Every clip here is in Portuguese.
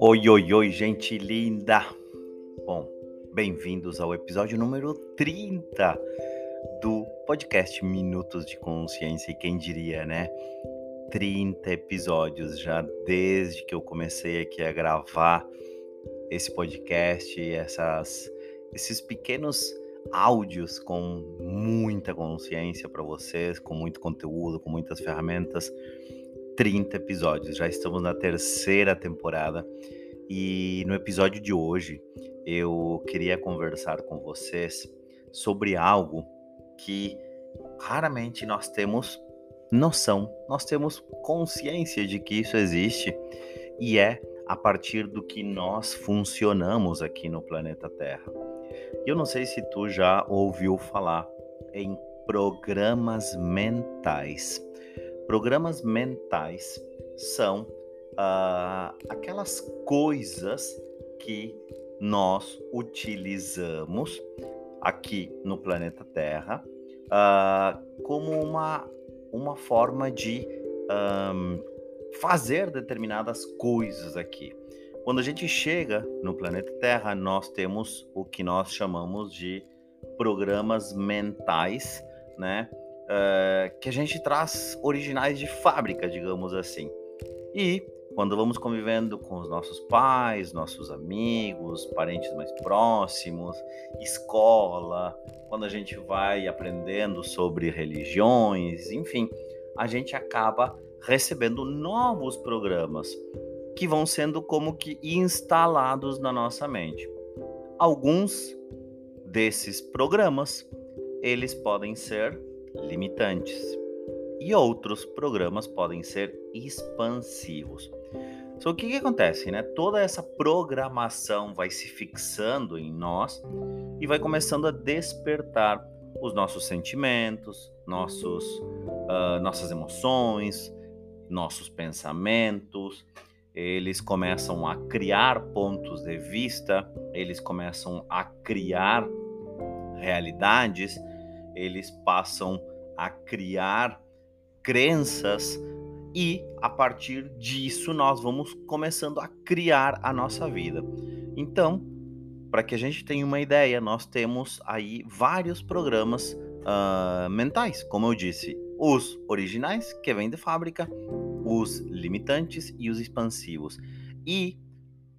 Oi, oi, oi, gente linda! Bom, bem-vindos ao episódio número 30 do podcast Minutos de Consciência. E quem diria, né? 30 episódios já desde que eu comecei aqui a gravar esse podcast, essas, esses pequenos áudios com muita consciência para vocês, com muito conteúdo, com muitas ferramentas. 30 episódios, já estamos na terceira temporada e no episódio de hoje eu queria conversar com vocês sobre algo que raramente nós temos noção, nós temos consciência de que isso existe e é a partir do que nós funcionamos aqui no planeta Terra. Eu não sei se tu já ouviu falar em programas mentais. Programas mentais são uh, aquelas coisas que nós utilizamos aqui no planeta Terra uh, como uma, uma forma de um, fazer determinadas coisas aqui. Quando a gente chega no planeta Terra, nós temos o que nós chamamos de programas mentais, né? Uh, que a gente traz originais de fábrica, digamos assim. E quando vamos convivendo com os nossos pais, nossos amigos, parentes mais próximos, escola, quando a gente vai aprendendo sobre religiões, enfim, a gente acaba recebendo novos programas que vão sendo como que instalados na nossa mente. Alguns desses programas, eles podem ser limitantes e outros programas podem ser expansivos. Então, o que, que acontece, né? Toda essa programação vai se fixando em nós e vai começando a despertar os nossos sentimentos, nossos, uh, nossas emoções, nossos pensamentos, eles começam a criar pontos de vista, eles começam a criar realidades, eles passam a criar crenças e a partir disso nós vamos começando a criar a nossa vida. Então, para que a gente tenha uma ideia, nós temos aí vários programas uh, mentais, como eu disse, os originais que vêm de fábrica, os limitantes e os expansivos. E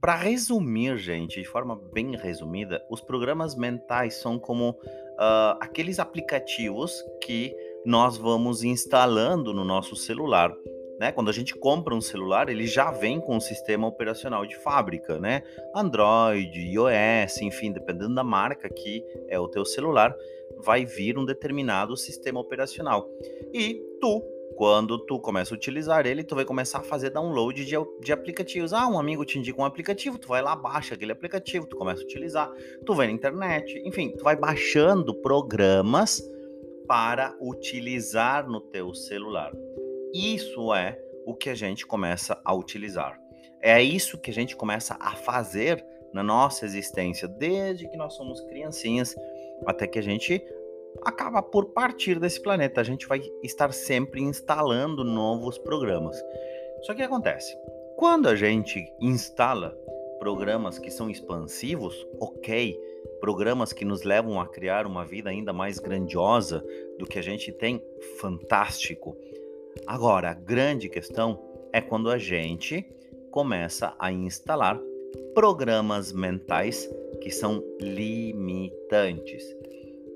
para resumir, gente, de forma bem resumida, os programas mentais são como uh, aqueles aplicativos que nós vamos instalando no nosso celular. Né? Quando a gente compra um celular, ele já vem com um sistema operacional de fábrica, né? Android, iOS, enfim, dependendo da marca que é o teu celular, vai vir um determinado sistema operacional. E tu quando tu começa a utilizar ele, tu vai começar a fazer download de, de aplicativos. Ah, um amigo te indica um aplicativo, tu vai lá, baixa aquele aplicativo, tu começa a utilizar, tu vai na internet, enfim, tu vai baixando programas para utilizar no teu celular. Isso é o que a gente começa a utilizar. É isso que a gente começa a fazer na nossa existência, desde que nós somos criancinhas até que a gente acaba por partir desse planeta. A gente vai estar sempre instalando novos programas. Só que acontece, quando a gente instala programas que são expansivos, ok, programas que nos levam a criar uma vida ainda mais grandiosa do que a gente tem, fantástico. Agora, a grande questão é quando a gente começa a instalar programas mentais que são limitantes.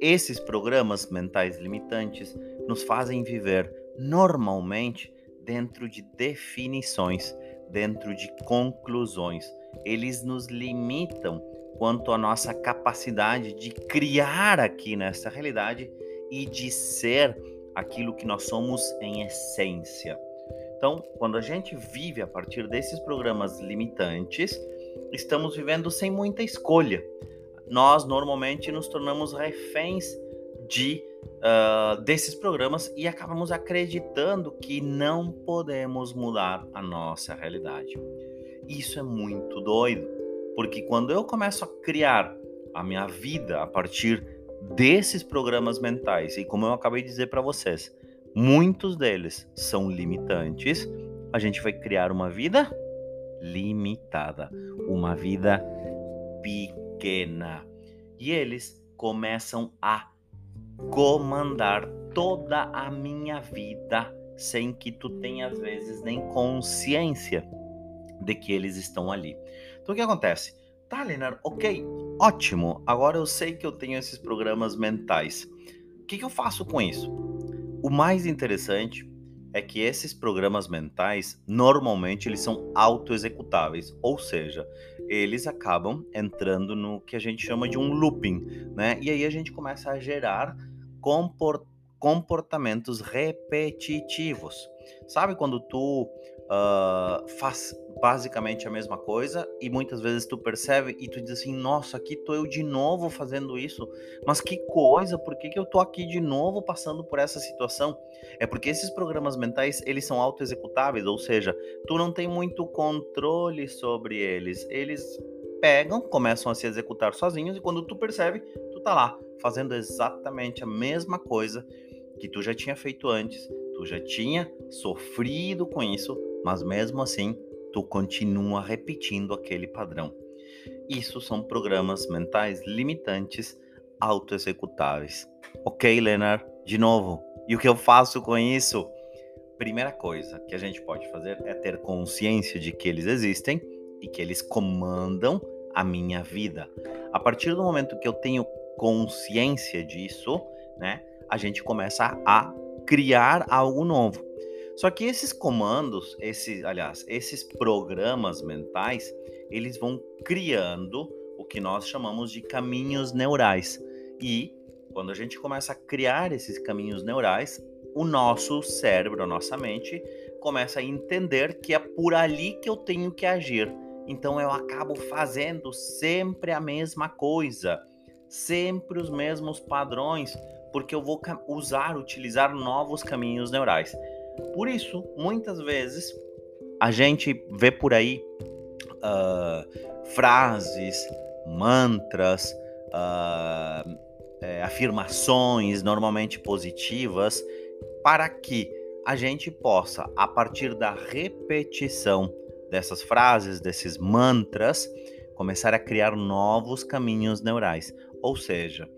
Esses programas mentais limitantes nos fazem viver normalmente dentro de definições, dentro de conclusões. Eles nos limitam quanto à nossa capacidade de criar aqui nessa realidade e de ser aquilo que nós somos em essência. Então, quando a gente vive a partir desses programas limitantes, estamos vivendo sem muita escolha nós normalmente nos tornamos reféns de uh, desses programas e acabamos acreditando que não podemos mudar a nossa realidade. Isso é muito doido, porque quando eu começo a criar a minha vida a partir desses programas mentais, e como eu acabei de dizer para vocês, muitos deles são limitantes, a gente vai criar uma vida limitada, uma vida pequena. E eles começam a comandar toda a minha vida sem que tu tenha às vezes nem consciência de que eles estão ali. Então o que acontece? Tá, Leonardo, ok, ótimo. Agora eu sei que eu tenho esses programas mentais. O que, que eu faço com isso? O mais interessante é que esses programas mentais normalmente eles são autoexecutáveis, ou seja, eles acabam entrando no que a gente chama de um looping, né? E aí a gente começa a gerar comportamentos repetitivos. Sabe quando tu uh, faz basicamente a mesma coisa e muitas vezes tu percebe e tu diz assim, nossa, aqui tô eu de novo fazendo isso, mas que coisa, por que, que eu tô aqui de novo passando por essa situação? É porque esses programas mentais, eles são auto-executáveis, ou seja, tu não tem muito controle sobre eles, eles pegam, começam a se executar sozinhos e quando tu percebe, tu tá lá fazendo exatamente a mesma coisa que tu já tinha feito antes, tu já tinha sofrido com isso, mas mesmo assim tu continua repetindo aquele padrão. Isso são programas mentais limitantes autoexecutáveis. Ok, Leonard? De novo. E o que eu faço com isso? Primeira coisa que a gente pode fazer é ter consciência de que eles existem e que eles comandam a minha vida. A partir do momento que eu tenho consciência disso, né, a gente começa a criar algo novo. Só que esses comandos, esses, aliás, esses programas mentais, eles vão criando o que nós chamamos de caminhos neurais. E quando a gente começa a criar esses caminhos neurais, o nosso cérebro, a nossa mente, começa a entender que é por ali que eu tenho que agir. Então eu acabo fazendo sempre a mesma coisa, sempre os mesmos padrões, porque eu vou usar, utilizar novos caminhos neurais. Por isso, muitas vezes, a gente vê por aí uh, frases, mantras, uh, é, afirmações normalmente positivas, para que a gente possa, a partir da repetição dessas frases, desses mantras, começar a criar novos caminhos neurais. Ou seja,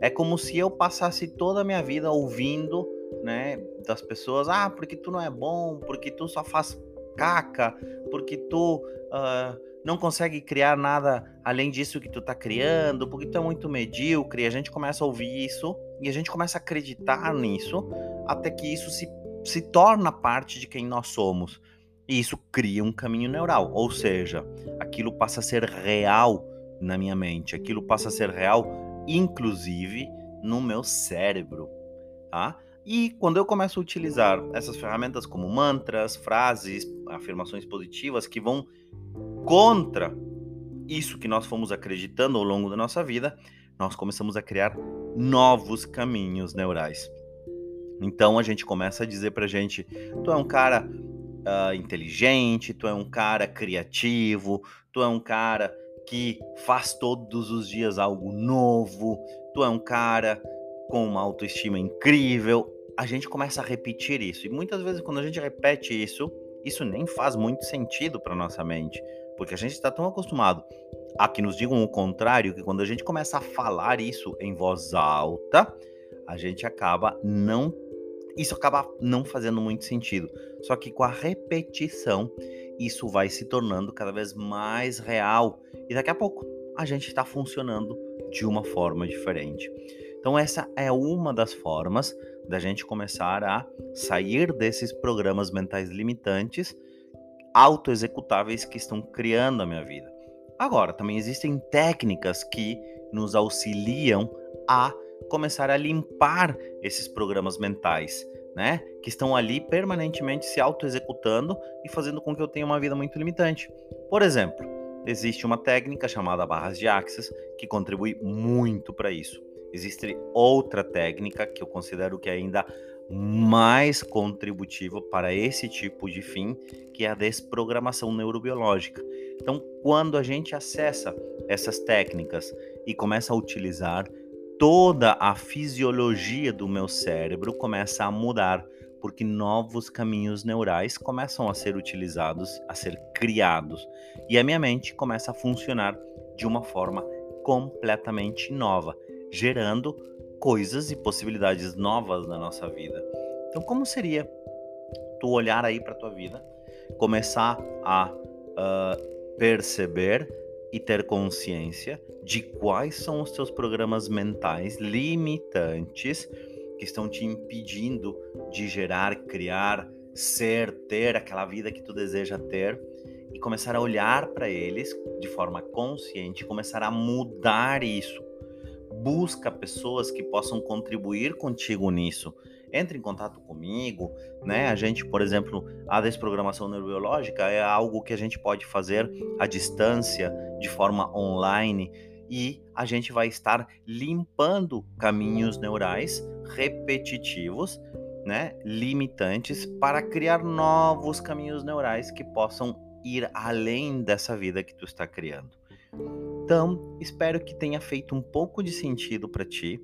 é como se eu passasse toda a minha vida ouvindo né, das pessoas, ah, porque tu não é bom, porque tu só faz caca, porque tu uh, não consegue criar nada além disso que tu tá criando, porque tu é muito medíocre, a gente começa a ouvir isso e a gente começa a acreditar nisso, até que isso se, se torna parte de quem nós somos. E isso cria um caminho neural, ou seja, aquilo passa a ser real na minha mente, aquilo passa a ser real, inclusive no meu cérebro, tá? E quando eu começo a utilizar essas ferramentas como mantras, frases, afirmações positivas que vão contra isso que nós fomos acreditando ao longo da nossa vida, nós começamos a criar novos caminhos neurais. Então a gente começa a dizer pra gente: tu é um cara uh, inteligente, tu é um cara criativo, tu é um cara que faz todos os dias algo novo, tu é um cara com uma autoestima incrível, a gente começa a repetir isso. E muitas vezes, quando a gente repete isso, isso nem faz muito sentido para nossa mente, porque a gente está tão acostumado a que nos digam o contrário que quando a gente começa a falar isso em voz alta, a gente acaba não isso acaba não fazendo muito sentido. Só que com a repetição, isso vai se tornando cada vez mais real e daqui a pouco a gente está funcionando de uma forma diferente. Então, essa é uma das formas da gente começar a sair desses programas mentais limitantes, autoexecutáveis que estão criando a minha vida. Agora, também existem técnicas que nos auxiliam a começar a limpar esses programas mentais, né? Que estão ali permanentemente se autoexecutando e fazendo com que eu tenha uma vida muito limitante. Por exemplo, existe uma técnica chamada barras de axis que contribui muito para isso. Existe outra técnica que eu considero que é ainda mais contributiva para esse tipo de fim, que é a desprogramação neurobiológica. Então, quando a gente acessa essas técnicas e começa a utilizar, toda a fisiologia do meu cérebro começa a mudar, porque novos caminhos neurais começam a ser utilizados, a ser criados, e a minha mente começa a funcionar de uma forma completamente nova, gerando coisas e possibilidades novas na nossa vida. Então, como seria tu olhar aí para tua vida, começar a uh, perceber e ter consciência de quais são os teus programas mentais limitantes que estão te impedindo de gerar, criar, ser, ter aquela vida que tu deseja ter e começar a olhar para eles de forma consciente, começar a mudar isso. Busca pessoas que possam contribuir contigo nisso entre em contato comigo, né? A gente, por exemplo, a desprogramação neurobiológica é algo que a gente pode fazer à distância, de forma online, e a gente vai estar limpando caminhos neurais repetitivos, né, limitantes para criar novos caminhos neurais que possam ir além dessa vida que tu está criando. Então, espero que tenha feito um pouco de sentido para ti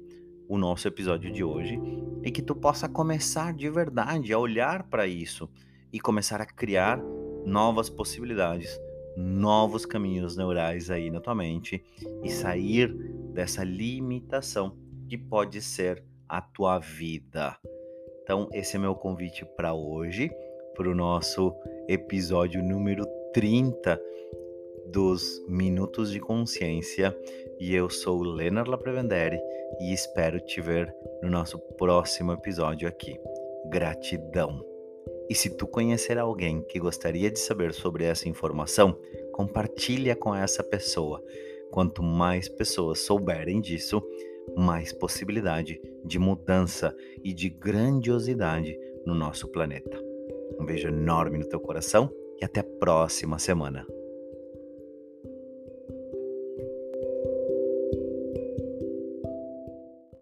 o nosso episódio de hoje e que tu possa começar de verdade a olhar para isso e começar a criar novas possibilidades, novos caminhos neurais aí na tua mente e sair dessa limitação que pode ser a tua vida. Então, esse é meu convite para hoje, para o nosso episódio número 30 dos Minutos de Consciência. E eu sou Leonard Laprevendere e espero te ver no nosso próximo episódio aqui. Gratidão! E se tu conhecer alguém que gostaria de saber sobre essa informação, compartilha com essa pessoa. Quanto mais pessoas souberem disso, mais possibilidade de mudança e de grandiosidade no nosso planeta. Um beijo enorme no teu coração e até a próxima semana.